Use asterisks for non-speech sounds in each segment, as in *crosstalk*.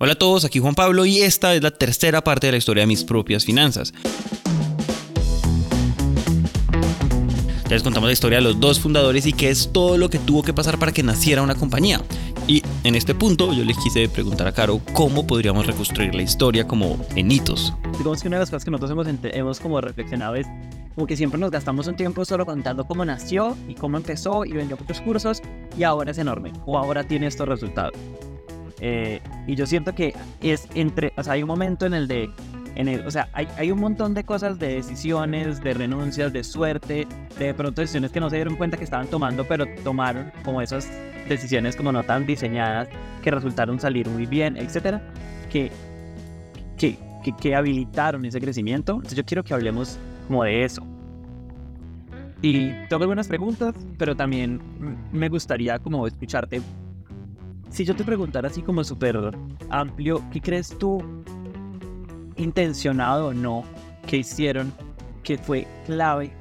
Hola a todos, aquí Juan Pablo y esta es la tercera parte de la historia de mis propias finanzas. Les contamos la historia de los dos fundadores y qué es todo lo que tuvo que pasar para que naciera una compañía. Y en este punto yo les quise preguntar a Caro cómo podríamos reconstruir la historia como en hitos. Digamos que una de las cosas que nosotros hemos, hemos como reflexionado es como que siempre nos gastamos un tiempo solo contando cómo nació y cómo empezó y vendió muchos cursos y ahora es enorme o ahora tiene estos resultados. Eh, y yo siento que es entre, o sea, hay un momento en el de o sea, hay, hay, un montón de cosas, de decisiones, de renuncias, de suerte, de pronto decisiones que no se dieron cuenta que estaban tomando, pero tomaron como esas decisiones como no tan diseñadas, que resultaron salir muy bien, etcétera, que, que, que, que habilitaron ese crecimiento. Entonces yo quiero que hablemos como de eso. Y tengo algunas preguntas, pero también me gustaría como escucharte. Si yo te preguntara así como súper amplio, ¿qué crees tú intencionado o no, que hicieron que fue clave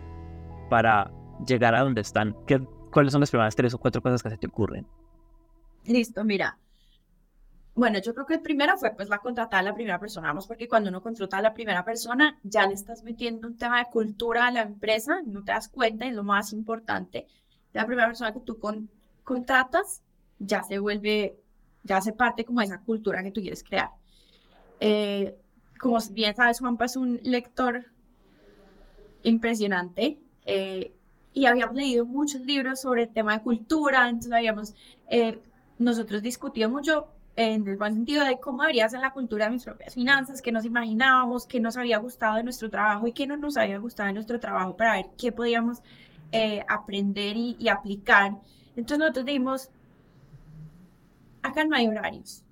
para llegar a donde están? ¿Qué, ¿Cuáles son las primeras tres o cuatro cosas que se te ocurren? Listo, mira. Bueno, yo creo que el primero fue pues la contratar a la primera persona, vamos, porque cuando uno contrata a la primera persona ya le estás metiendo un tema de cultura a la empresa, no te das cuenta, y lo más importante. La primera persona que tú contratas ya se vuelve, ya hace parte como de esa cultura que tú quieres crear. Eh, como bien sabes, Juanpa es un lector impresionante eh, y habíamos leído muchos libros sobre el tema de cultura, entonces habíamos eh, nosotros discutido mucho en el buen sentido de cómo debería ser la cultura de mis propias finanzas, qué nos imaginábamos, qué nos había gustado de nuestro trabajo y qué no nos había gustado de nuestro trabajo para ver qué podíamos aprender y, y, aplicar. Entonces nosotros dijimos, acá no hay horarios,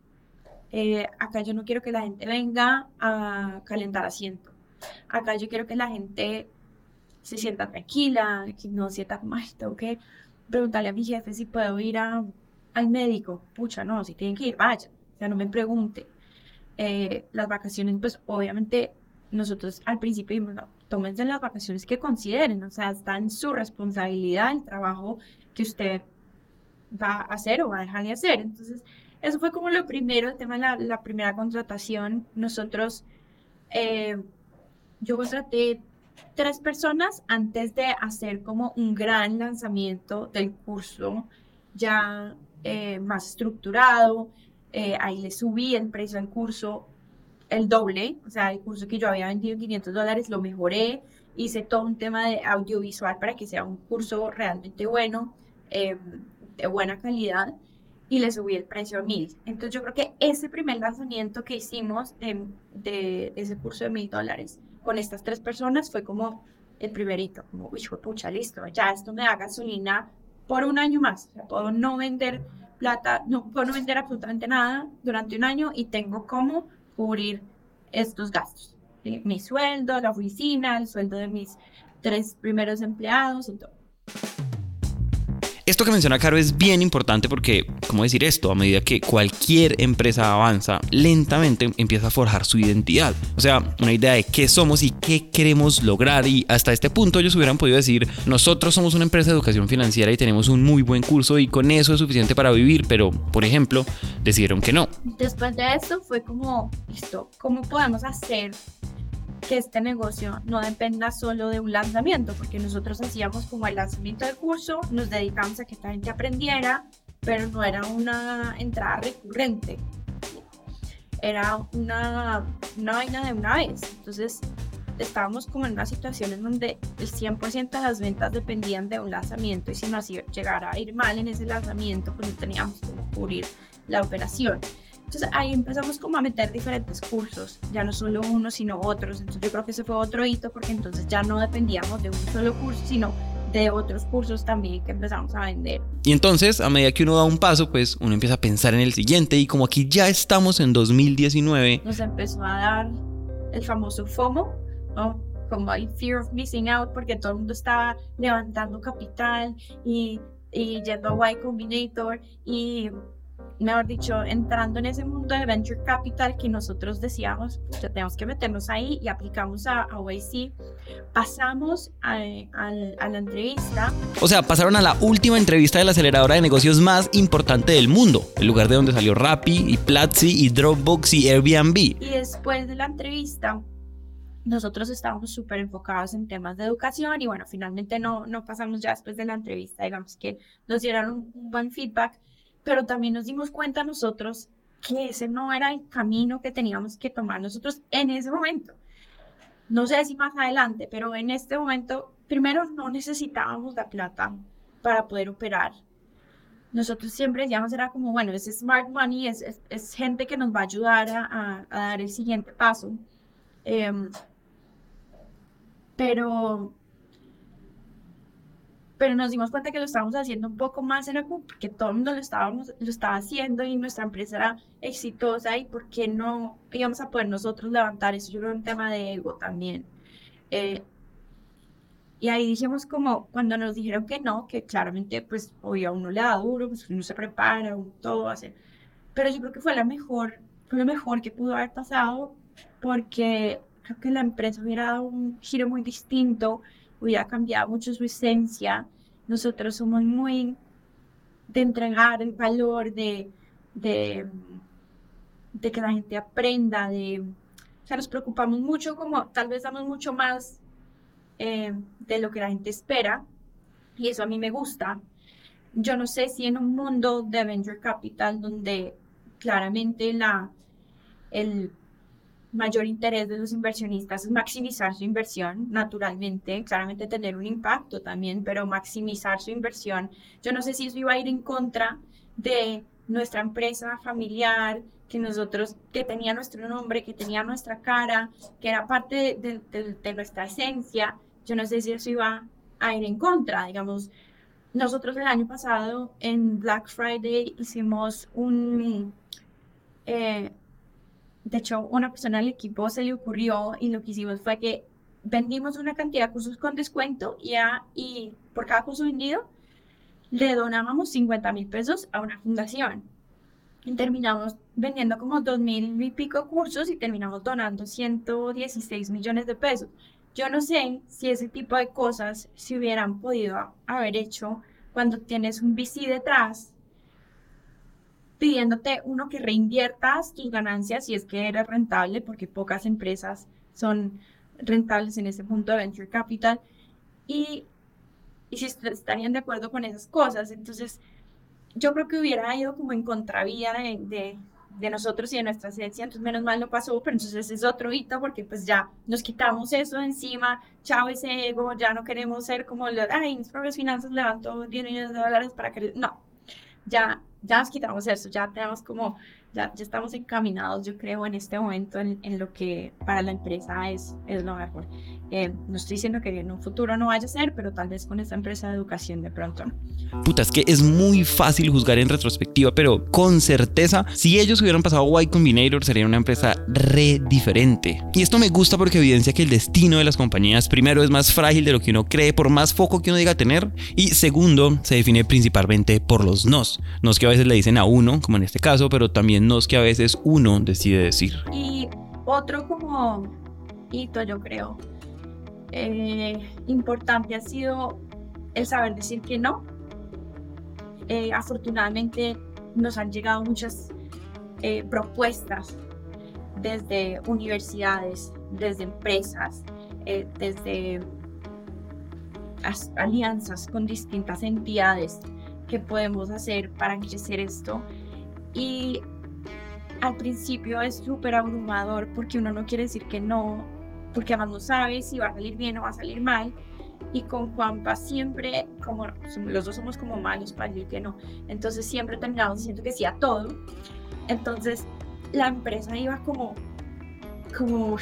eh, acá yo no quiero que la gente venga a calentar asiento. Acá yo quiero que la gente se sienta tranquila, que no sienta ay, tengo que preguntarle a mi jefe si puedo ir a, al médico. Pucha, no, si tienen que ir, vaya. O sea, no me pregunte. Eh, las vacaciones, pues obviamente nosotros al principio dijimos, tómense las vacaciones que consideren, o sea, está en su responsabilidad el trabajo que usted va a hacer o va a dejar de hacer. Entonces, eso fue como lo primero, el tema de la, primera contratación. Nosotros, eh, yo contraté tres personas antes de hacer como un gran lanzamiento del curso ya eh, más estructurado. Eh, ahí le subí el precio del curso el doble, o sea, el curso que yo había vendido en 500 dólares lo mejoré, hice todo un tema de audiovisual para que sea un curso realmente bueno, de buena calidad y le subí el precio a mil. Entonces yo creo que ese primer lanzamiento que hicimos de, ese curso de mil dólares con estas tres personas fue como el primerito, como, uy, pucha, listo, ya esto me da gasolina por un año más. O puedo no vender plata, no puedo no vender absolutamente nada durante un año y tengo cómo cubrir estos gastos. Mi sueldo, la oficina, el sueldo de mis tres primeros empleados y todo. Esto que menciona Caro es bien importante porque, ¿cómo decir esto? A medida que cualquier empresa avanza, lentamente empieza a forjar su identidad. O sea, una idea de qué somos y qué queremos lograr. Y hasta este punto ellos hubieran podido decir, nosotros somos una empresa de educación financiera y tenemos un muy buen curso y con eso es suficiente para vivir. Pero, por ejemplo, decidieron que no. Después de eso fue como, listo, ¿cómo podemos hacer que este negocio no dependa solo de un lanzamiento, porque nosotros hacíamos como el lanzamiento del curso, nos dedicamos a que esta gente aprendiera, pero no era una entrada recurrente, era una, una vaina de una vez. Entonces estábamos como en una situación en donde el 100% de las ventas dependían de un lanzamiento y si nos llegara a ir mal en ese lanzamiento, pues no teníamos como cubrir la operación. Entonces ahí empezamos como a meter diferentes cursos, ya no solo uno, sino otros. Entonces yo creo que ese fue otro hito porque entonces ya no dependíamos de un solo curso, sino de otros cursos también que empezamos a vender. Y entonces, a medida que uno da un paso, pues uno empieza a pensar en el siguiente y como aquí ya estamos en 2019, nos empezó a dar el famoso FOMO, ¿no? como hay fear of missing out, porque todo el mundo estaba levantando capital y, y yendo a Y Combinator y mejor dicho, entrando en ese mundo de venture capital que nosotros decíamos, ya tenemos que meternos ahí y aplicamos a, a YC, pasamos a, a, la entrevista. O sea, pasaron a la última entrevista de la aceleradora de negocios más importante del mundo, el lugar de donde salió Rappi y Platzi y Dropbox y Airbnb. Y después de la entrevista, nosotros estábamos súper enfocados en temas de educación y bueno, finalmente no, no pasamos ya después de la entrevista, digamos que nos dieron un, un buen feedback, pero también nos dimos cuenta nosotros que ese no era el camino que teníamos que tomar nosotros en ese momento. No sé si más adelante, pero en este momento, primero no necesitábamos la plata para poder operar. Nosotros siempre decíamos, era como, bueno, es smart money, es, es, gente que nos va a ayudar a, a, dar el siguiente paso. Eh, pero pero nos dimos cuenta que lo estábamos haciendo un poco más, era como porque todo el mundo lo, estábamos, lo estaba haciendo y nuestra empresa era exitosa y por qué no íbamos a poder nosotros levantar eso. Yo creo un tema de ego también. Eh, y ahí dijimos como, cuando nos dijeron que no, que claramente pues hoy a uno le da duro, pues uno se prepara, uno todo hace. Pero yo creo que fue la mejor, fue lo mejor que pudo haber pasado porque creo que la empresa hubiera dado un giro muy distinto, hubiera cambiado mucho su esencia. Nosotros somos muy de entregar el valor, de, de, de que la gente aprenda, de, o sea, nos preocupamos mucho, como tal vez damos mucho más eh, de lo que la gente espera, y eso a mí me gusta. Yo no sé si en un mundo de venture capital donde claramente la, el mayor interés de los inversionistas es maximizar su inversión, naturalmente, claramente tener un impacto también, pero maximizar su inversión. Yo no sé si eso iba a ir en contra de nuestra empresa familiar, que nosotros, que tenía nuestro nombre, que tenía nuestra cara, que era parte de, nuestra esencia. Yo no sé si eso iba a ir en contra, digamos. Nosotros el año pasado en Black Friday hicimos un... Eh, de hecho, una persona del equipo se le ocurrió y lo que hicimos fue que vendimos una cantidad de cursos con descuento y, y por cada curso vendido le donábamos 50 mil pesos a una fundación. Y terminamos vendiendo como 2 mil y pico cursos y terminamos donando 116 millones de pesos. Yo no sé si ese tipo de cosas se hubieran podido haber hecho cuando tienes un VC detrás pidiéndote uno que reinviertas tus ganancias si es que eres rentable, porque pocas empresas son rentables en ese punto de venture capital, y, y si estarían de acuerdo con esas cosas. Entonces, yo creo que hubiera ido como en contravía de, de, de nosotros y de nuestra esencia, entonces menos mal no pasó, pero entonces es otro hito porque pues ya nos quitamos eso encima, chao ese ego, ya no queremos ser como, ay, mis propias finanzas levantó 10 millones de dólares para que... No, ya ya nos quitamos eso, ya tenemos como, ya, ya estamos encaminados, yo creo, en este momento en, en lo que para la empresa es, es lo mejor. Eh, no estoy diciendo que en un futuro no vaya a ser, pero tal vez con esta empresa de educación de pronto. Puta, es que es muy fácil juzgar en retrospectiva, pero con certeza, si ellos hubieran pasado Y Combinator, sería una empresa re diferente. Y esto me gusta porque evidencia que el destino de las compañías, primero, es más frágil de lo que uno cree, por más foco que uno diga tener, y segundo, se define principalmente por los nos. Nos que a veces le dicen a uno, como en este caso, pero también nos que a veces uno decide decir. Y otro como hito, yo creo, eh, importante ha sido el saber decir que no. Eh, afortunadamente nos han llegado muchas eh, propuestas desde universidades, desde empresas, desde alianzas con distintas entidades que podemos hacer para crecer esto. Y al principio es súper abrumador porque uno no quiere decir que no, porque además no sabe si va a salir bien o va a salir mal. Y con Juanpa siempre, como los dos somos como malos para decir que no, entonces siempre terminamos diciendo que sí a todo. Entonces la empresa iba como, como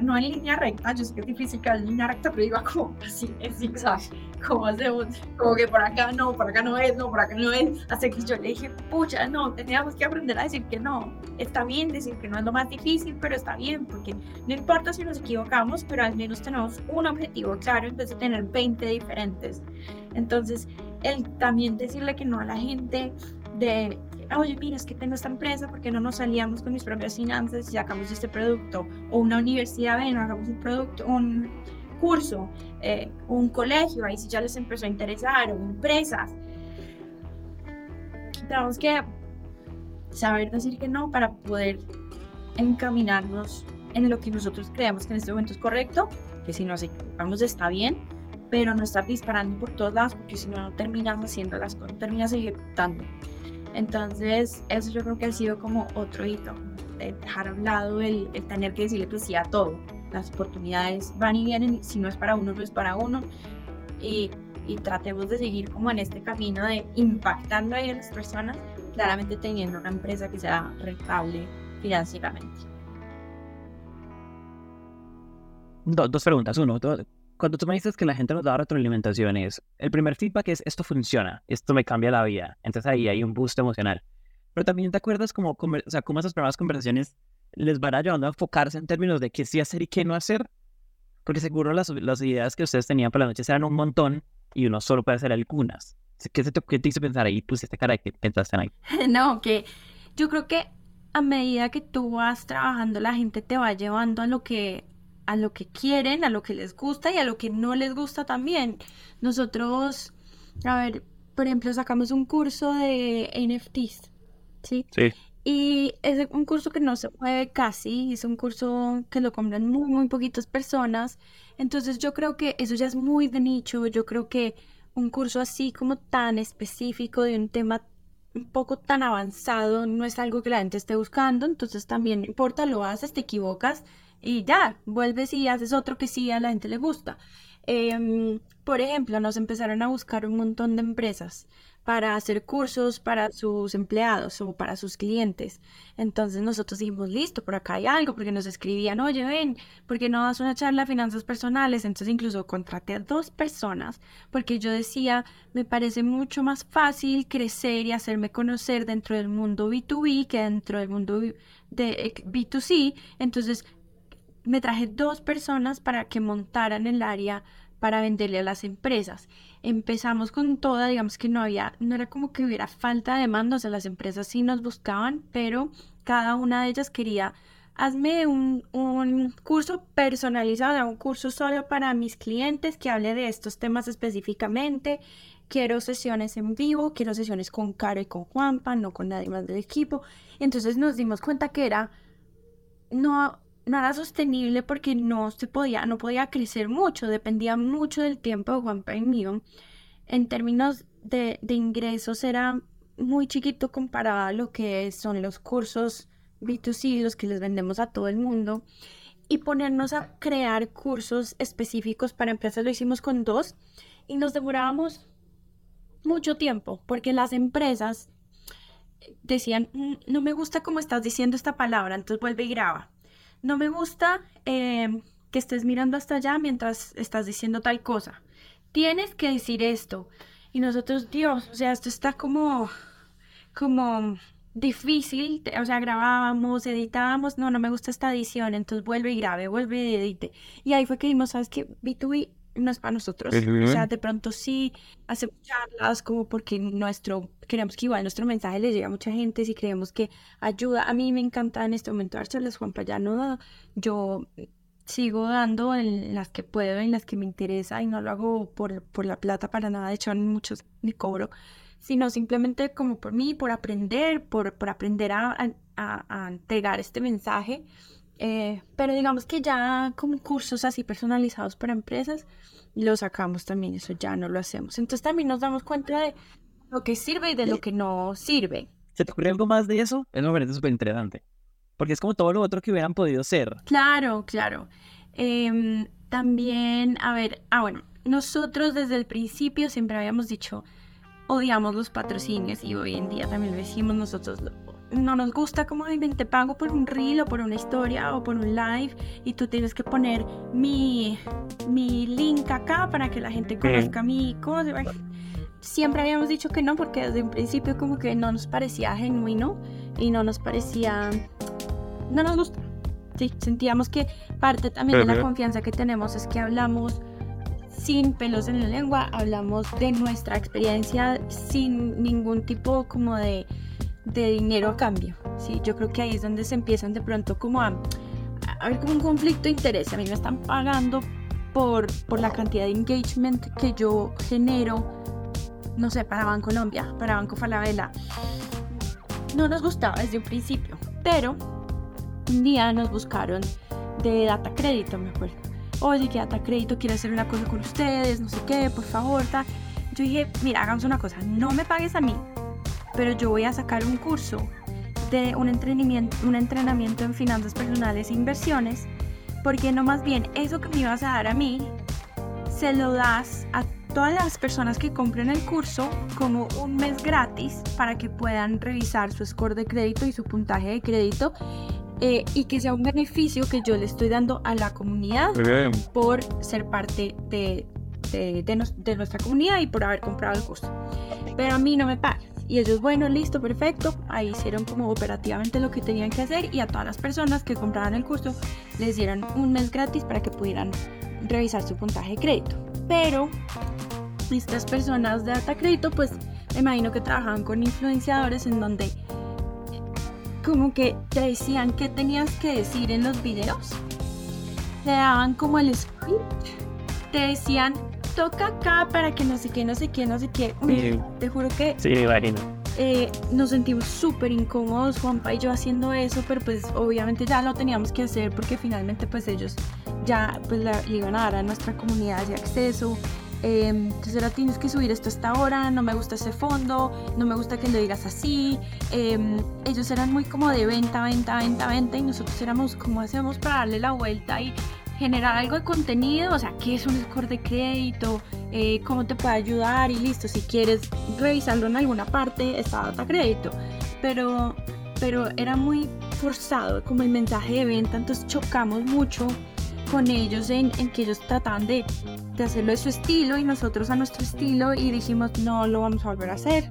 no en línea recta, yo sé que es difícil que en línea recta, pero iba como así, en zigzag, *laughs* como hacemos, como que por acá no, por acá no es, no, por acá no es, hasta que yo le dije, pucha, no, teníamos que aprender a decir que no, está bien decir que no es lo más difícil, pero está bien, porque no importa si nos equivocamos, pero al menos tenemos un objetivo claro en vez de tener 20 diferentes. Entonces, el también decirle que no a la gente de oye, mira, es que tengo esta empresa, porque no nos salíamos con mis propias finanzas y sacamos este producto? O una universidad, ven, hagamos un producto, un curso, eh, un colegio, ahí sí ya les empezó a interesar, o empresas. Tenemos que saber decir que no para poder encaminarnos en lo que nosotros creemos que en este momento es correcto, que si nos equivocamos está bien, pero no estar disparando por todos lados, porque si no, no terminas haciendo las cosas, terminas ejecutando. Entonces, eso yo creo que ha sido como otro hito, de dejar a un lado el, el tener que decirle que sí a todo. Las oportunidades van y vienen, si no es para uno, no es para uno. Y, y tratemos de seguir como en este camino de impactando a las personas, claramente teniendo una empresa que sea rentable financieramente. dos preguntas. Uno, cuando tú me dices que la gente nos da retroalimentaciones, el primer feedback es esto funciona, esto me cambia la vida. Entonces ahí hay un boost emocional. Pero también te acuerdas como, o sea, cómo esas primeras conversaciones les van ayudando a enfocarse en términos de qué sí hacer y qué no hacer. Porque seguro las, las ideas que ustedes tenían para la noche eran un montón y uno solo puede hacer algunas. ¿Qué, se te, qué te hizo pensar ahí? Pues esta cara que pensaste ahí. *laughs* No, que yo creo que a medida que tú vas trabajando, la gente te va llevando a lo que a lo que quieren, a lo que les gusta y a lo que no les gusta también. Nosotros, a ver, por ejemplo, sacamos un curso de NFTs, ¿sí? Sí. Y es un curso que no se mueve casi, es un curso que lo compran muy, muy poquitas personas. Entonces yo creo que eso ya es muy de nicho, yo creo que un curso así como tan específico de un tema un poco tan avanzado no es algo que la gente esté buscando, entonces también no importa, lo haces, te equivocas y ya, vuelves y haces otro que sí a la gente le gusta. Em, por ejemplo, nos empezaron a buscar un montón de empresas para hacer cursos para sus empleados o para sus clientes. Entonces nosotros dijimos, listo, por acá hay algo, porque nos escribían, oye, ven, ¿por qué no das una charla de finanzas personales? Entonces incluso contraté a dos personas, porque yo decía, me parece mucho más fácil crecer y hacerme conocer dentro del mundo B2B que dentro del mundo de B2C. Entonces me traje dos personas para que montaran el área para venderle a las empresas. Empezamos con toda, digamos que no había, no era como que hubiera falta de demanda, o las empresas sí nos buscaban, pero cada una de ellas quería, hazme un, un curso personalizado, un curso solo para mis clientes que hable de estos temas específicamente. Quiero sesiones en vivo, quiero sesiones con Caro y con Juanpa, no con nadie más del equipo. Entonces nos dimos cuenta que era, no, no era sostenible porque no se podía, no podía crecer mucho, dependía mucho del tiempo de Juanpa y. En términos de, de ingresos era muy chiquito comparado a lo que son los cursos B2C, los que les vendemos a todo el mundo. Y ponernos a crear cursos específicos para empresas lo hicimos con dos y nos demorábamos mucho tiempo porque las empresas decían, mm, no me gusta cómo estás diciendo esta palabra, entonces vuelve y graba no me gusta em, que estés mirando hasta allá mientras estás diciendo tal cosa. Tienes que decir esto. Y nosotros, Dios, o sea, esto está como, como difícil. O sea, grabábamos, editábamos, no, no me gusta esta edición, entonces vuelve y grabe, vuelve y edite. Y ahí fue que vimos, ¿sabes qué? B2B no es para nosotros. O sea, de pronto sí hacemos charlas como porque nuestro, queremos que igual nuestro mensaje le llegue a mucha gente, si creemos que ayuda. A mí me encanta en este momento dar charlas, Juan ya no da. Yo sigo dando en las que puedo, en las que me interesa y no lo hago por, por la plata para nada, de hecho en muchos ni cobro, sino simplemente como por mí, por aprender, por, por aprender a, a, a entregar este mensaje eh, pero digamos que ya como cursos así personalizados para empresas, lo sacamos también, eso ya no lo hacemos. Entonces también nos damos cuenta de lo que sirve y de lo que no sirve. ¿Se te ocurre algo más de eso? Es me parece súper interesante. Porque es como todo lo otro que hubieran podido ser. Claro, claro. Em, también, a ver, ah, bueno, nosotros desde el principio siempre habíamos dicho, odiamos los patrocinios y hoy en día también lo decimos nosotros, no nos gusta como te pago por un reel o por una historia o por un live y tú tienes que poner mi, mi link acá para que la gente conozca mi cosa. Siempre habíamos dicho que no porque desde un principio como que no nos parecía genuino y no nos parecía... No nos gusta. Sí, sentíamos que parte también de la confianza que tenemos es que hablamos sin pelos en la lengua, hablamos de nuestra experiencia sin ningún tipo como de de dinero a cambio. ¿sí? Yo creo que ahí es donde se empiezan de pronto como a, a ver como un conflicto de interés. A mí me están pagando por, por la cantidad de engagement que yo genero, no sé, para Banco Colombia, para Banco Falabella. No nos gustaba desde un principio, pero un día nos buscaron de Data Crédito, me acuerdo. Oye, que Data Crédito quiere hacer una cosa con ustedes, no sé qué, por favor, ta. Yo dije, mira, hagamos una cosa, no me pagues a mí, pero yo voy a sacar un curso de un entrenamiento, un entrenamiento en finanzas personales e inversiones, porque no más bien eso que me ibas a dar a mí, se lo das a todas las personas que compren el curso como un mes gratis para que puedan revisar su score de crédito y su puntaje de crédito eh, y que sea un beneficio que yo le estoy dando a la comunidad por ser parte de, de, de, nuestra comunidad y por haber comprado el curso. Pero a mí no me pagan. Y ellos, bueno, listo, perfecto. Ahí hicieron como operativamente lo que tenían que hacer y a todas las personas que compraban el curso les dieron un mes gratis para que pudieran revisar su puntaje de crédito. Pero estas personas de alta crédito, pues me imagino que trabajaban con influenciadores en donde como que te decían qué tenías que decir en los videos. Te daban como el script. Te decían, toca acá para que no sé qué, no sé qué, no sé qué. Te juro que... Sí, Marina. Eh, nos sentimos súper incómodos, Juanpa y yo haciendo eso, pero pues obviamente ya lo teníamos que hacer porque finalmente pues ellos ya pues le iban a dar a nuestra comunidad ese acceso. Eh, entonces ahora tienes que subir esto hasta ahora, no me gusta ese fondo, no me gusta que lo digas así. Em, ellos eran muy como de venta, venta, venta, venta y nosotros éramos como hacemos para darle la vuelta y generar algo de contenido, o sea, qué es un score de crédito, eh, cómo te puede ayudar y listo, si quieres revisarlo en alguna parte, está data crédito. Pero, pero era muy forzado como el mensaje de venta, entonces chocamos mucho con ellos en, en que ellos trataban de, de, hacerlo de su estilo y nosotros a nuestro estilo y dijimos no lo vamos a volver a hacer.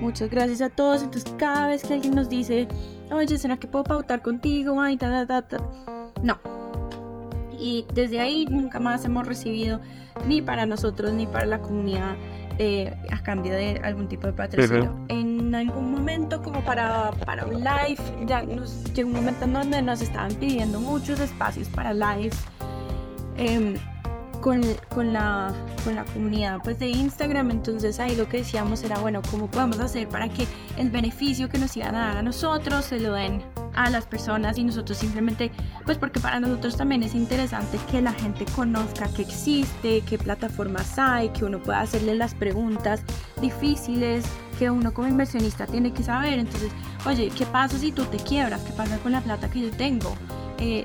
Muchas gracias a todos. Entonces cada vez que alguien nos dice, oye, ¿será que puedo pautar contigo? Ay, ta, ta, ta, No. Y desde ahí nunca más hemos recibido ni para nosotros ni para la comunidad eh, a cambio de algún tipo de patrocinio. En algún momento, como para, para un live, ya nos llegó un momento en donde nos estaban pidiendo muchos espacios para live. Em, con, con, la, con la comunidad pues, de Instagram. Entonces ahí lo que decíamos era, bueno, ¿cómo podemos hacer para que el beneficio que nos iban a dar a nosotros se lo den a las personas y nosotros simplemente, pues porque para nosotros también es interesante que la gente conozca que existe, qué plataformas hay, que uno pueda hacerle las preguntas difíciles que uno como inversionista tiene que saber. Entonces, oye, ¿qué pasa si tú te quiebras? ¿Qué pasa con la plata que yo tengo? Eh,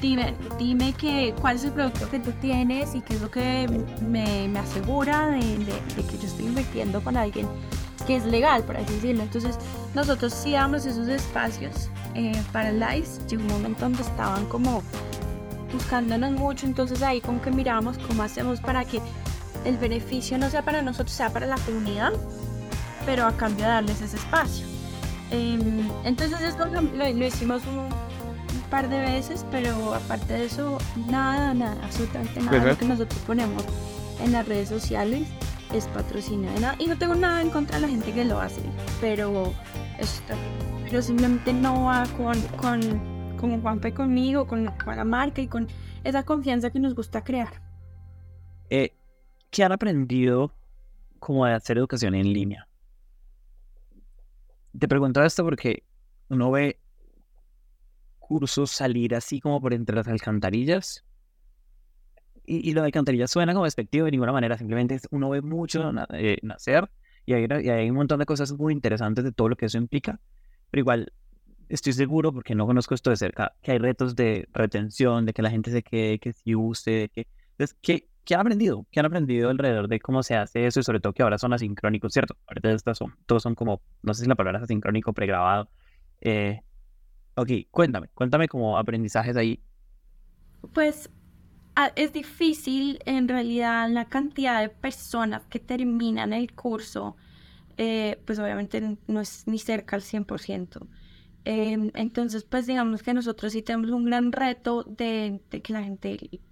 dime, dime que, cuál es el producto que tú tienes y qué es lo que me, me asegura de, de, que yo estoy invirtiendo con alguien que es legal, por así decirlo. Entonces, nosotros sí damos esos espacios eh, para lives. Llegó un momento donde estaban como buscándonos mucho, entonces ahí como que miramos cómo hacemos para que el beneficio no sea para nosotros, sea para la comunidad, pero a cambio de darles ese espacio. Em, entonces esto lo, lo hicimos un, par de veces, pero aparte de eso, nada, nada, absolutamente nada lo que nosotros ponemos en las redes sociales es nada. Y no tengo nada en contra de la gente que lo hace, pero esto, pero simplemente no va con, con, con Juanpe conmigo, con, la marca y con esa confianza que nos gusta crear. Eh, ¿Qué han aprendido como de hacer educación en línea? Te pregunto esto porque uno ve cursos salir así como por entre las alcantarillas. Y, lo de alcantarillas suena como despectivo de ninguna manera, simplemente uno ve mucho eh, nacer y hay, y hay un montón de cosas muy interesantes de todo lo que eso implica, pero igual estoy seguro, porque no conozco esto de cerca, que hay retos de retención, de que la gente se quede, que si use, que... Entonces, ¿qué, ¿qué han aprendido? ¿Qué han aprendido alrededor de cómo se hace eso? Y sobre todo que ahora son asincrónicos, ¿cierto? Ahorita estas son, todos son como, no sé si la palabra es asincrónico, pregrabado. Eh, Ok, cuéntame, cuéntame como aprendizajes ahí. Pues es difícil en realidad la cantidad de personas que terminan el curso, eh, pues obviamente no es ni cerca al 100%. Em, entonces, pues digamos que nosotros sí tenemos un gran reto de, de, que la gente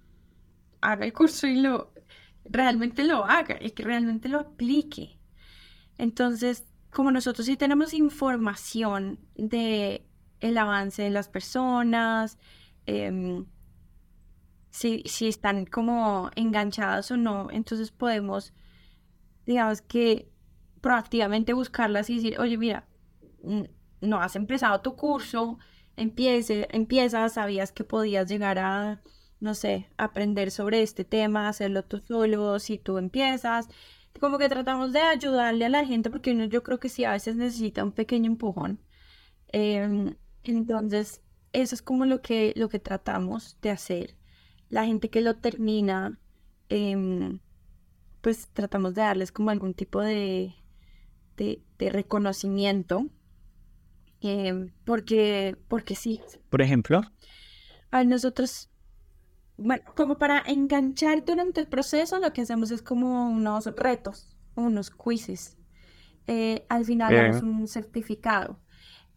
haga el curso y lo realmente lo haga y que realmente lo aplique. Entonces, como nosotros sí tenemos información de el avance de las personas, em, si, si están como enganchadas o no, entonces podemos, digamos que proactivamente buscarlas y decir, oye, mira, no has empezado tu curso, empiece, empiezas, sabías que podías llegar a, no sé, aprender sobre este tema, hacerlo tú solo, si tú empiezas. Como que tratamos de ayudarle a la gente porque uno, yo creo que sí a veces necesita un pequeño empujón. Em, entonces, eso es como lo que, lo que tratamos de hacer. La gente que lo termina, em, pues tratamos de darles como algún tipo de, de, reconocimiento. Em, porque, porque sí. Por ejemplo. A nosotros, bueno, como para enganchar durante el proceso, lo que hacemos es como unos retos, unos quizzes. Eh, al final damos un certificado.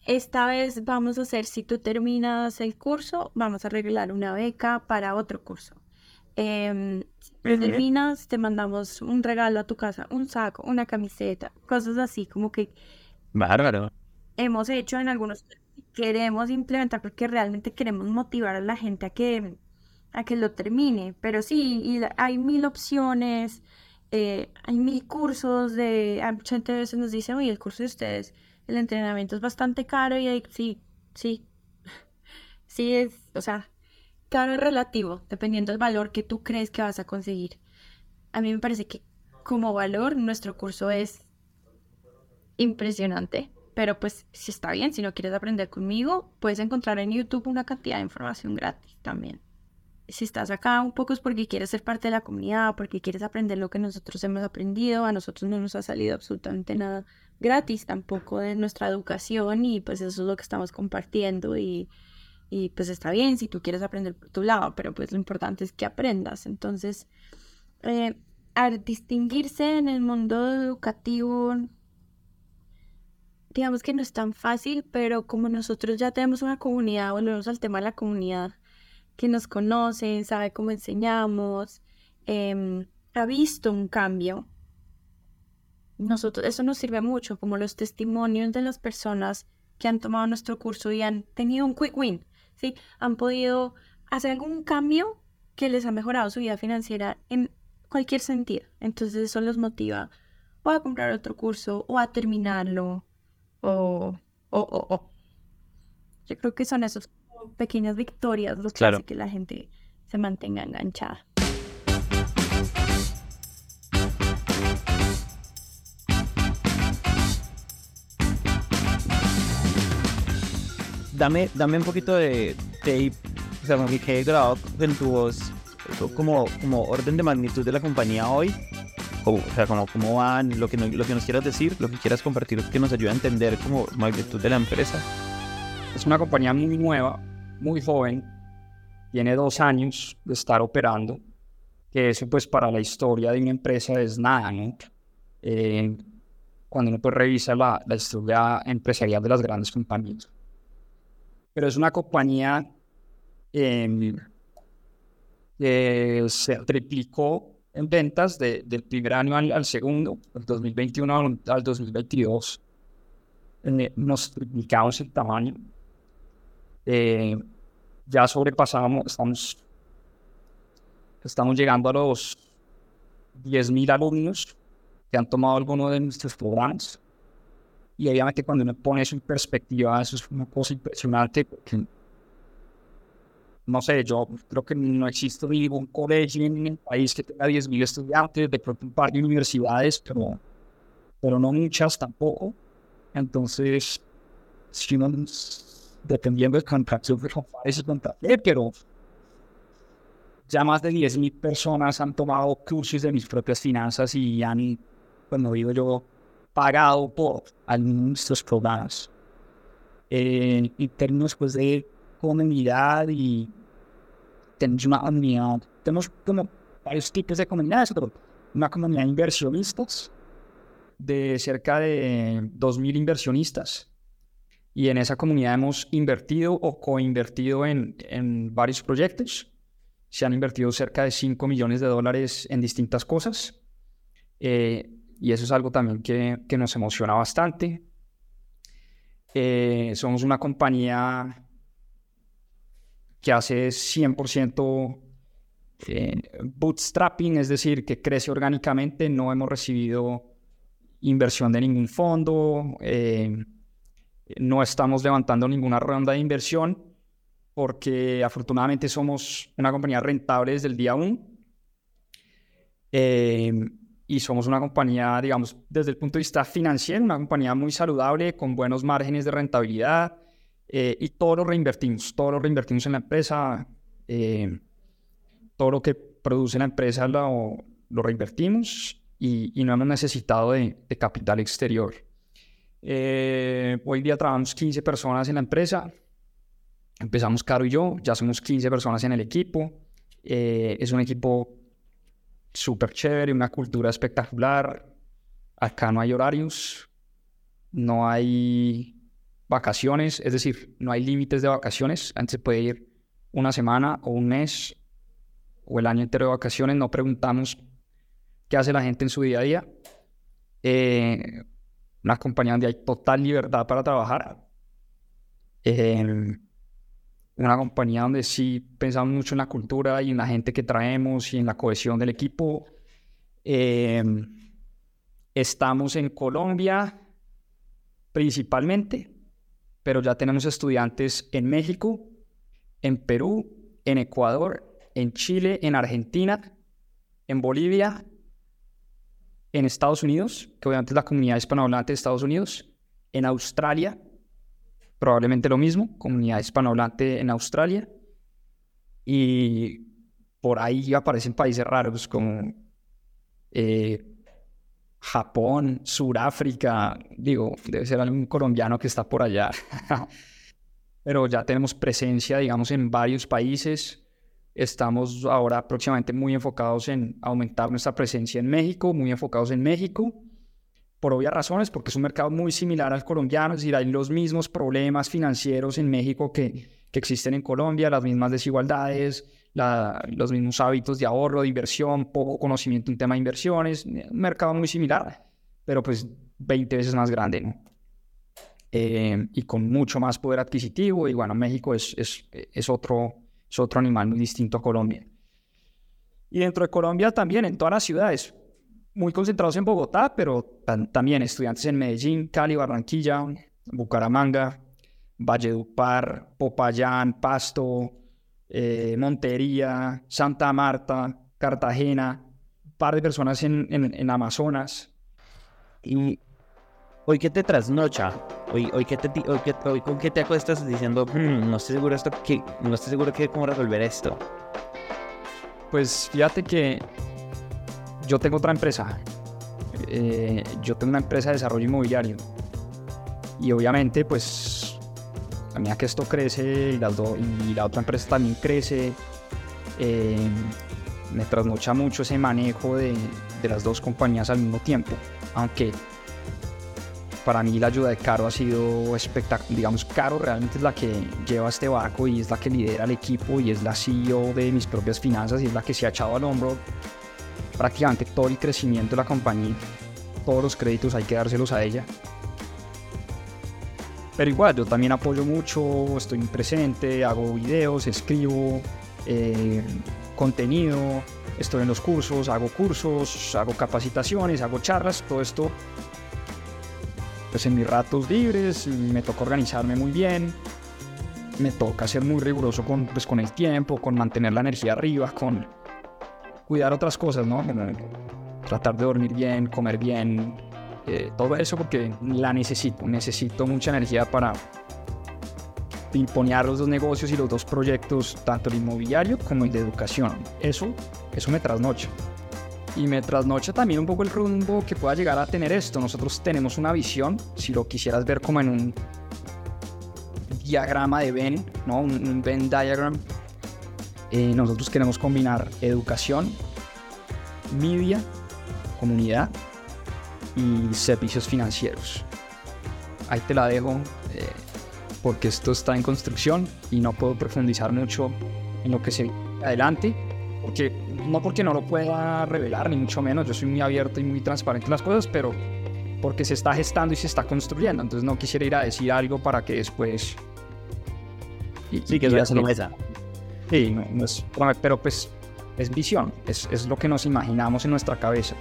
Esta vez vamos a hacer, si tú terminas el curso, vamos a arreglar una beca para otro curso. Eh, si terminas, te mandamos un regalo a tu casa, un saco, una camiseta, cosas así, como que... Bárbaro. Hemos hecho en algunos... Queremos implementar porque realmente queremos motivar a la gente a que, a que lo termine. Pero sí, y hay mil opciones, eh, hay mil cursos de... Mucha gente a veces nos dice, oye, el curso de ustedes el entrenamiento es bastante caro y hay, sí, sí, *laughs* sí es, o sea, caro es relativo, dependiendo del valor que tú crees que vas a conseguir. A mí me parece que como valor nuestro curso es impresionante, pero pues si está bien, si no quieres aprender conmigo, puedes encontrar en YouTube una cantidad de información gratis también. Si estás acá un poco es porque quieres ser parte de la comunidad, porque quieres aprender lo que nosotros hemos aprendido, a nosotros no nos ha salido absolutamente nada gratis tampoco de nuestra educación y pues eso es lo que estamos compartiendo y, y pues está bien si tú quieres aprender por tu lado, pero pues lo importante es que aprendas. Entonces, eh, al distinguirse en el mundo educativo, digamos que no es tan fácil, pero como nosotros ya tenemos una comunidad, volvemos al tema de la comunidad, que nos conoce, sabe cómo enseñamos, em, ha visto un cambio nosotros, eso nos sirve mucho, como los testimonios de las personas que han tomado nuestro curso y han tenido un quick win, ¿sí? Han podido hacer algún cambio que les ha mejorado su vida financiera en cualquier sentido. Entonces eso los motiva o a comprar otro curso o a terminarlo o, o, o, Yo creo que son esas pequeñas victorias los que hacen que la gente se mantenga enganchada. Dame, dame un poquito de tape, o sea, que quede grabado en tu voz, como, como orden de magnitud de la compañía hoy, o, sea, como cómo van, lo que, lo que nos quieras decir, lo que quieras compartir, que nos ayude a entender como magnitud de la empresa. Es una compañía muy nueva, muy joven, tiene dos años de estar operando, que eso pues para la historia de una empresa es nada, ¿no? Eh, cuando uno pues revisa la, la historia empresarial de las grandes compañías pero es una compañía em, que se triplicó en ventas del primer año al, segundo, del 2021 al, 2022. Eh, nos triplicamos el tamaño. Eh, ya sobrepasamos, estamos, estamos llegando a los 10.000 alumnos que han tomado alguno de nuestros programas. Y obviamente cuando uno pone eso en perspectiva, eso es una cosa impresionante porque, no sé, yo creo que no existe ningún colegio en el país que tenga 10.000 estudiantes, de pronto un par de universidades, pero, pero no muchas tampoco. Entonces, si uno, dependiendo del contrato, es pero ya más de 10.000 personas han tomado cursos de mis propias finanzas y han, cuando digo yo, pagado por nuestros programas. en términos pues, de comunidad y tenemos una comunidad, tenemos como varios tipos de comunidades, una comunidad de inversionistas de cerca de 2.000 inversionistas. Y en esa comunidad hemos invertido o coinvertido en, en varios proyectos. Se han invertido cerca de 5 millones de dólares en distintas cosas. Eh, y eso es algo también que, que nos emociona bastante. Eh, somos una compañía que hace 100% eh, bootstrapping, es decir, que crece orgánicamente, no hemos recibido inversión de ningún fondo, eh, no estamos levantando ninguna ronda de inversión porque afortunadamente somos una compañía rentable desde el día 1 eh, y somos una compañía, digamos, desde el punto de vista financiero, una compañía muy saludable, con buenos márgenes de rentabilidad y todo lo reinvertimos, todo lo reinvertimos en la empresa todo lo que produce la empresa lo, lo reinvertimos y, no hemos necesitado de, capital exterior. Eh, hoy día trabajamos 15 personas en la empresa. Empezamos Caro y yo, ya somos 15 personas en el equipo. Eh, es un equipo súper chévere, una cultura espectacular. Acá no hay horarios, no hay vacaciones, es decir, no hay límites de vacaciones. Antes se puede ir una semana o un mes o el año entero de vacaciones, no preguntamos qué hace la gente en su día a día. Eh, una compañía donde hay total libertad para trabajar. Una compañía donde sí pensamos mucho en la cultura y en la gente que traemos y en la cohesión del equipo. Em, estamos en Colombia principalmente, pero ya tenemos estudiantes en México, en Perú, en Ecuador en Chile, en Argentina, en Bolivia, en Estados Unidos, que obviamente es la comunidad hispanohablante de Estados Unidos, en Australia, probablemente lo mismo, comunidad hispanohablante en Australia, y por ahí aparecen países raros como eh, Japón, Suráfrica, digo, debe ser algún colombiano que está por allá, *laughs* pero ya tenemos presencia, digamos, en varios países. Estamos ahora próximamente muy enfocados en aumentar nuestra presencia en México, muy enfocados en México, por obvias razones, porque es un mercado muy similar al colombiano, es decir, hay los mismos problemas financieros en México que, que existen en Colombia, las mismas desigualdades, los mismos hábitos de ahorro, de inversión, poco conocimiento en tema de inversiones, un mercado muy similar, pero pues 20 veces más grande, ¿no? Eh, y con mucho más poder adquisitivo, y bueno, México es, es, es otro es otro animal muy distinto a Colombia. Y dentro de Colombia también, en todas las ciudades, muy concentrados en Bogotá, pero también estudiantes en Medellín, Cali, Barranquilla, Bucaramanga, Valledupar, Popayán, Pasto, eh, Montería, Santa Marta, Cartagena, un par de personas en, en Amazonas. Y hoy que te trasnocha, hoy, hoy, que te, hoy, que, hoy con qué te acuestas diciendo, hmm, no estoy seguro esto, que, no estoy seguro que cómo resolver esto. Pues fíjate que yo tengo otra empresa. Eh, yo tengo una empresa de desarrollo inmobiliario. Y obviamente, pues, a medida que esto crece y, la otra empresa también crece, eh, me trasnocha mucho ese manejo de, de las dos compañías al mismo tiempo. Aunque para mí la ayuda de Caro ha sido espectacular. Digamos, Caro realmente es la que lleva este barco y es la que lidera el equipo y es la CEO de mis propias finanzas y es la que se ha echado al hombro prácticamente todo el crecimiento de la compañía. Todos los créditos hay que dárselos a ella. Pero igual, yo también apoyo mucho, estoy presente, hago videos, escribo eh, contenido, estoy en los cursos, hago cursos, hago capacitaciones, hago charlas, todo esto pues en mis ratos libres me toca organizarme muy bien, me toca ser muy riguroso con, pues, con el tiempo, con mantener la energía arriba, con cuidar otras cosas, ¿no? tratar de dormir bien, comer bien, eh, todo eso porque la necesito, necesito mucha energía para imponer los dos negocios y los dos proyectos, tanto el inmobiliario como el de educación. Eso, eso me trasnocha y me trasnocha también un poco el rumbo que pueda llegar a tener esto. Nosotros tenemos una visión, si lo quisieras ver como en un diagrama de Venn, ¿no? un, Venn diagram. Eh, nosotros queremos combinar educación, media, comunidad y servicios financieros. Ahí te la dejo eh, porque esto está en construcción y no puedo profundizar mucho en lo que se adelante porque no porque no lo pueda revelar, ni mucho menos, yo soy muy abierto y muy transparente en las cosas, pero porque se está gestando y se está construyendo, entonces no quisiera ir a decir algo para que después... sí, que es una mesa. Sí, no, es, pero pues es visión, es, es lo que nos imaginamos en nuestra cabeza,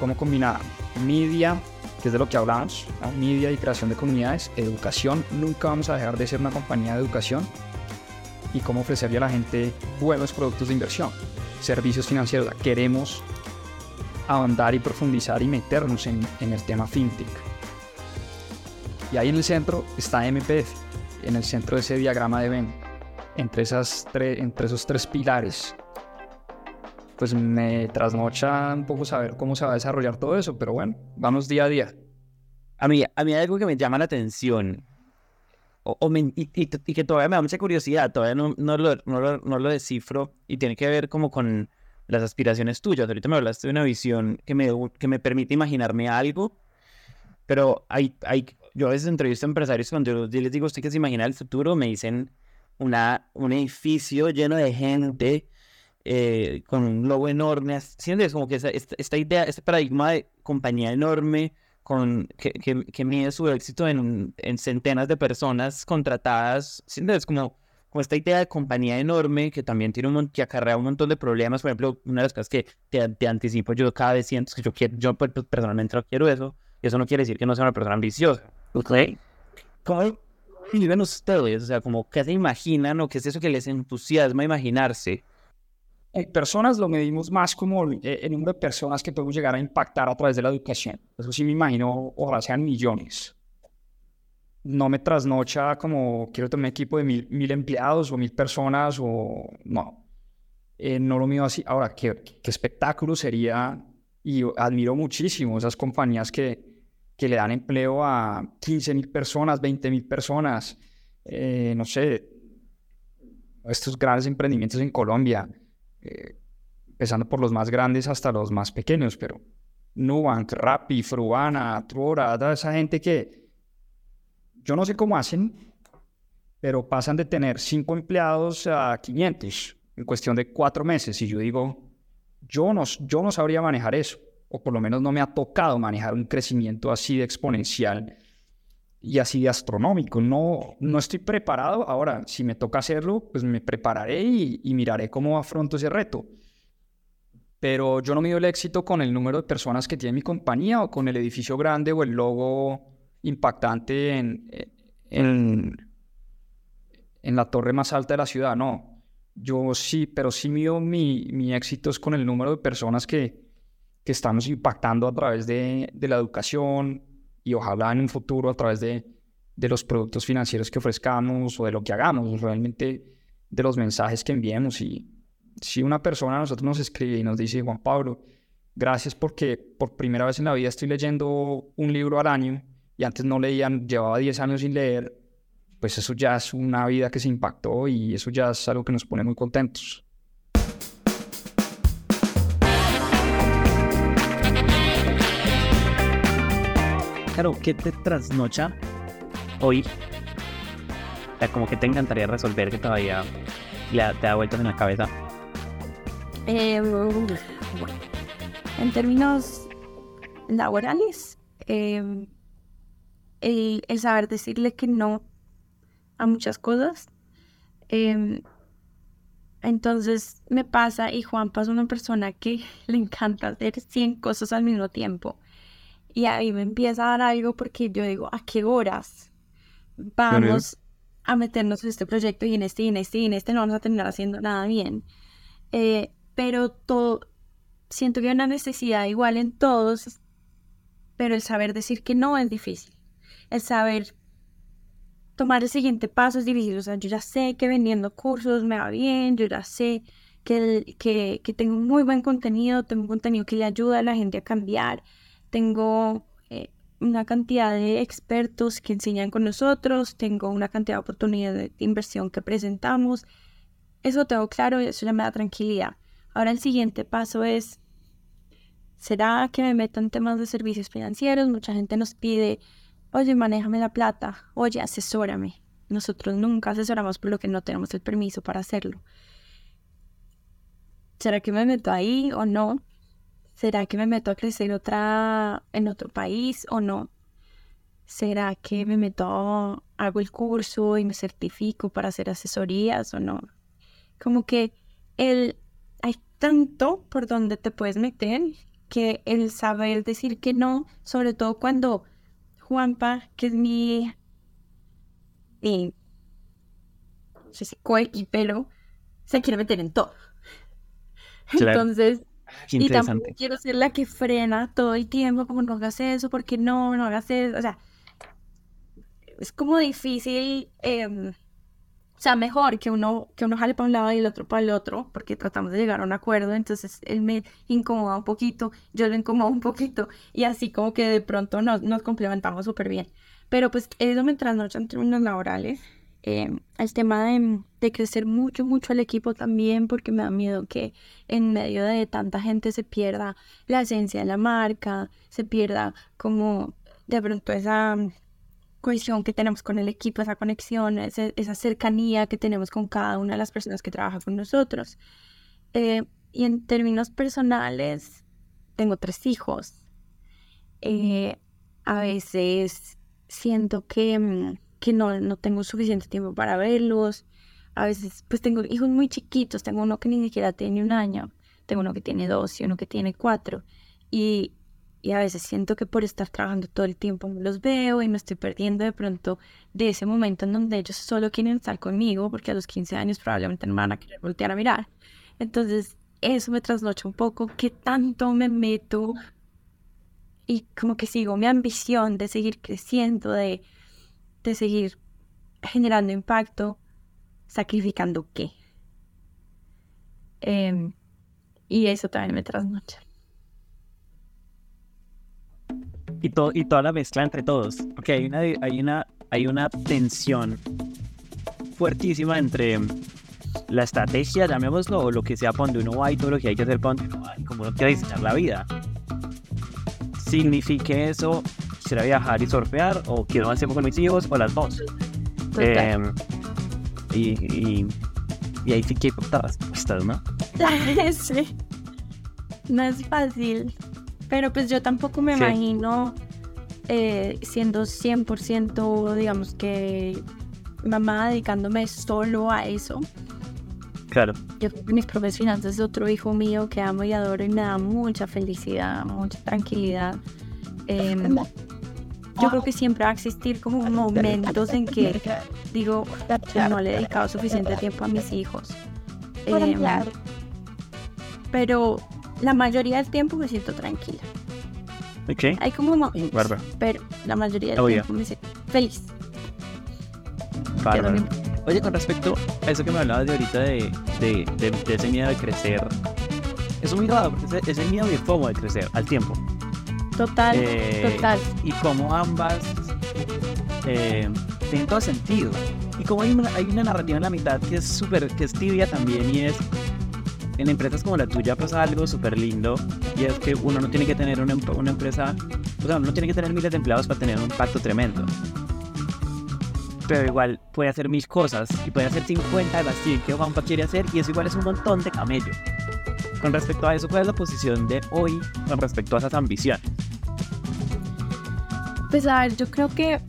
cómo combinar media, que es de lo que hablamos, media y creación de comunidades, educación, nunca vamos a dejar de ser una compañía de educación, y cómo ofrecerle a la gente buenos productos de inversión, servicios financieros. Queremos ahondar y profundizar y meternos en, el tema fintech. Y ahí en el centro está MPF, en el centro de ese diagrama de Venn, entre, esas entre esos tres pilares. Pues me trasnocha un poco saber cómo se va a desarrollar todo eso, pero bueno, vamos día a día. A mí, a mí hay algo que me llama la atención o, y, que todavía me da mucha curiosidad, todavía no, no, lo, no, no, lo, descifro y tiene que ver como con las aspiraciones tuyas. Ahorita me hablaste de una visión que me, que me permite imaginarme algo, pero hay, hay, yo a veces entrevisto a empresarios cuando yo les digo, ¿usted qué se imagina el futuro? Me dicen una, un edificio lleno de gente, eh, con un logo enorme, ¿sientes? Como que esta, esta idea, este paradigma de compañía enorme, con, que, que, mide su éxito en, en, centenas de personas contratadas. Es como, como esta idea de compañía enorme que también tiene un, que acarrea un montón de problemas. Por ejemplo, una de las cosas que te, te anticipo, yo cada vez siento que yo, quiero, yo personalmente no quiero eso. Y eso no quiere decir que no sea una persona ambiciosa. Ok. ¿Cómo viven ustedes? O sea, como, ¿qué se imaginan o qué es eso que les entusiasma imaginarse? En personas lo medimos más como el, número de personas que podemos llegar a impactar a través de la educación. Eso sí me imagino, ojalá sean millones. No me trasnocha como quiero tener un equipo de mil, mil empleados o mil personas o no. Eh, no lo mido así. Ahora, ¿qué, qué espectáculo sería, y admiro muchísimo esas compañías que, que le dan empleo a 15 mil personas, 20 mil personas, eh, no sé, estos grandes emprendimientos en Colombia eh, empezando por los más grandes hasta los más pequeños, pero Nubank, Rappi, Fruana, Trora, toda esa gente que yo no sé cómo hacen, pero pasan de tener cinco empleados a 500 en cuestión de cuatro meses. Y yo digo, yo no, yo no sabría manejar eso, o por lo menos no me ha tocado manejar un crecimiento así de exponencial y así de astronómico. No, no estoy preparado. Ahora, si me toca hacerlo, pues me prepararé y, miraré cómo afronto ese reto. Pero yo no mido el éxito con el número de personas que tiene mi compañía o con el edificio grande o el logo impactante en, en, en la torre más alta de la ciudad. No, yo sí, pero sí mido mi, mi éxito es con el número de personas que, que estamos impactando a través de, de la educación, y ojalá en un futuro a través de, de los productos financieros que ofrezcamos o de lo que hagamos, realmente de los mensajes que enviemos. Y si una persona a nosotros nos escribe y nos dice, Juan Pablo, gracias porque por primera vez en la vida estoy leyendo un libro al año y antes no leían, llevaba 10 años sin leer, pues eso ya es una vida que se impactó y eso ya es algo que nos pone muy contentos. Claro, ¿qué te trasnocha hoy? O sea, como que te encantaría resolver que todavía te da vueltas en la cabeza. Eh, en términos laborales, em, el, saber decirle que no a muchas cosas. Em, entonces me pasa, y Juan es una persona que *laughs* le encanta hacer 100 cosas al mismo tiempo. Y ahí me empieza a dar algo porque yo digo, ¿a qué horas vamos a meternos en este proyecto y en este y en este y en este no vamos a terminar haciendo nada bien? Eh, pero todo, siento que hay una necesidad igual en todos, pero el saber decir que no es difícil. El saber tomar el siguiente paso es difícil. O sea, yo ya sé que vendiendo cursos me va bien, yo ya sé que, que, que tengo muy buen contenido, tengo un contenido que le ayuda a la gente a cambiar, tengo eh, una cantidad de expertos que enseñan con nosotros, tengo una cantidad de oportunidades de inversión que presentamos. Eso tengo claro y eso ya me da tranquilidad. Ahora el siguiente paso es, ¿será que me meto en temas de servicios financieros? Mucha gente nos pide, oye, manéjame la plata, oye, asesórame. Nosotros nunca asesoramos por lo que no tenemos el permiso para hacerlo. ¿será que me meto ahí o no? ¿Será que me meto a crecer otra en otro país o no? ¿Será que me meto, hago el curso y me certifico para hacer asesorías o no? Como que el, hay tanto por donde te puedes meter que el saber decir que no, sobre todo cuando Juanpa, que es mi, mi no sé si pelo, se quiere meter en todo. Entonces, y tampoco quiero ser la que frena todo el tiempo, como no hagas eso, porque no, no hagas eso. O sea, es como difícil, em, o sea, mejor que uno, que uno jale para un lado y el otro para el otro, porque tratamos de llegar a un acuerdo, entonces él me incomoda un poquito, yo lo incomodo un poquito, y así como que de pronto nos, nos complementamos súper bien. Pero pues eso me trasnocha en términos laborales, eh, el tema de, crecer mucho, mucho el equipo también, porque me da miedo que en medio de tanta gente se pierda la esencia de la marca, se pierda como de pronto esa cohesión que tenemos con el equipo, esa conexión, esa cercanía que tenemos con cada una de las personas que trabajan con nosotros. Eh, y en términos personales, tengo tres hijos. Eh, a veces siento que mm, que no, no tengo suficiente tiempo para verlos. A veces, pues tengo hijos muy chiquitos, tengo uno que ni siquiera tiene un año, tengo uno que tiene dos y uno que tiene cuatro. Y, y a veces siento que por estar trabajando todo el tiempo no los veo y me estoy perdiendo de pronto de ese momento en donde ellos solo quieren estar conmigo porque a los 15 años probablemente no me van a querer voltear a mirar. Entonces, eso me trasnocha un poco, que tanto me meto y como que sigo mi ambición de seguir creciendo, de de seguir generando impacto, sacrificando qué. Em, y eso también me trasnocha. Y, todo, y toda la mezcla entre todos. Porque hay una, hay una, hay una tensión fuertísima entre la estrategia, llamémoslo, o lo que sea para donde uno va y todo lo que hay que hacer para donde uno va, y como uno quiere diseñar la vida. Signifique eso quisiera viajar y surfear o quiero hacer con mis hijos o las dos. Em, y, y, y, ahí sí que hay respuestas, ¿no? *laughs* sí. No es fácil. Pero pues yo tampoco me imagino eh, siendo 100%, digamos que mamá dedicándome solo a eso. Claro. Yo creo que mis propias finanzas es otro hijo mío que amo y adoro y me da mucha felicidad, mucha tranquilidad. Eh, yo creo que siempre va a existir como momentos en que digo, no le he dedicado suficiente tiempo a mis hijos. Em, pero la mayoría del tiempo me siento tranquila. Okay. Hay como momentos, pero la mayoría del tiempo me siento feliz. Oye, con respecto a eso que me hablabas de ahorita de, de, de, ese miedo de crecer, es muy raro, porque ese, ese miedo de FOMO de crecer al tiempo. Total, eh, total. Y como ambas eh, tienen todo sentido. Y como hay una, hay una narrativa en la mitad que es súper, que es tibia también y es, en empresas como la tuya pasa algo súper lindo y es que uno no tiene que tener una, una empresa, o sea, uno no tiene que tener miles de empleados para tener un impacto tremendo. Pero igual puede hacer mil cosas y puede hacer 50 de las 100 que Juanpa quiere hacer y eso igual es un montón de camello. Con respecto a eso, ¿cuál es la posición de hoy con respecto a esas ambiciones? Pues a ver, yo creo que,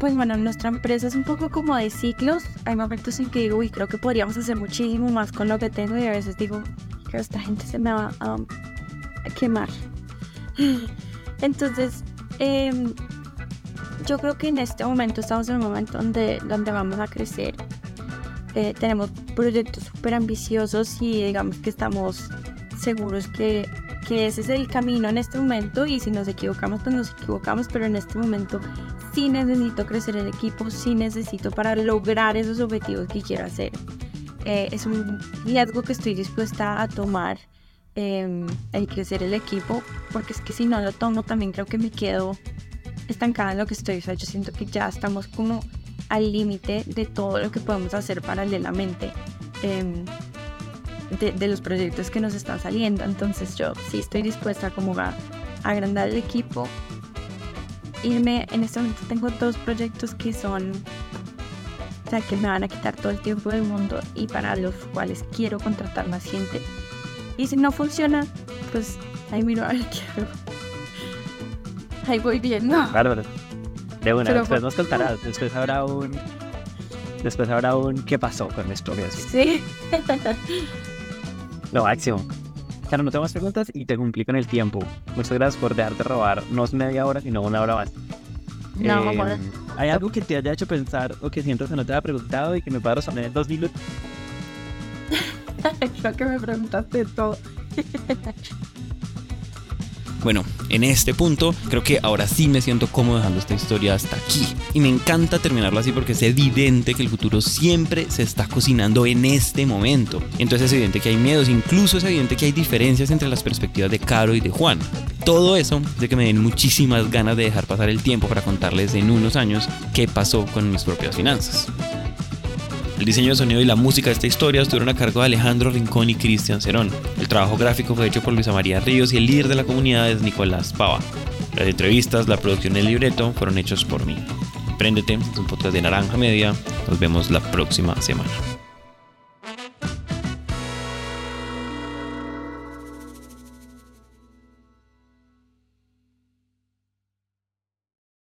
pues bueno, nuestra empresa es un poco como de ciclos. Hay momentos en que digo, uy, creo que podríamos hacer muchísimo más con lo que tengo y a veces digo, que esta gente se me va a, quemar. *laughs* Entonces, em, yo creo que en este momento estamos en un momento donde, donde vamos a crecer. Eh, tenemos proyectos súper ambiciosos y digamos que estamos seguros que que ese es el camino en este momento y si nos equivocamos, pues nos equivocamos, pero en este momento sí necesito crecer el equipo, sí necesito para lograr esos objetivos que quiero hacer. Eh, es un riesgo que estoy dispuesta a tomar eh, el crecer el equipo, porque es que si no lo tomo también creo que me quedo estancada en lo que estoy. O sea, yo siento que ya estamos como al límite de todo lo que podemos hacer paralelamente. Eh, de, los proyectos que nos están saliendo. Entonces yo sí estoy dispuesta como a, agrandar el equipo. Irme, en este momento tengo dos proyectos que son, o sea, que me van a quitar todo el tiempo del mundo y para los cuales quiero contratar más gente. Y si no funciona, pues ahí miro a ver qué hago. *laughs* Ahí voy viendo. Bárbaro. De una, Pero después nos contarás. *laughs* Después habrá un. Después habrá un qué pasó con esto. Sí. *laughs* Lo máximo. Claro, no tengo más preguntas y te cumplí con el tiempo. Muchas gracias por dejarte robar, no es media hora, sino una hora más. No, Eh. ¿Hay algo que te haya hecho pensar o que sientas que no te haya preguntado y que me pueda responder en dos minutos? *laughs* Creo que me preguntaste todo. *laughs* Bueno, en este punto creo que ahora sí me siento cómodo dejando esta historia hasta aquí. Y me encanta terminarlo así porque es evidente que el futuro siempre se está cocinando en este momento. Entonces es evidente que hay miedos, incluso es evidente que hay diferencias entre las perspectivas de Caro y de Juan. Todo eso de que me den muchísimas ganas de dejar pasar el tiempo para contarles en unos años qué pasó con mis propias finanzas. El diseño de sonido y la música de esta historia estuvieron a cargo de Alejandro Rincón y Cristian Cerón. El trabajo gráfico fue hecho por Luisa María Ríos y el líder de la comunidad es Nicolás Pava. Las entrevistas, la producción y el libreto fueron hechos por mí. Préndete, es un podcast de Naranja Media. Nos vemos la próxima semana.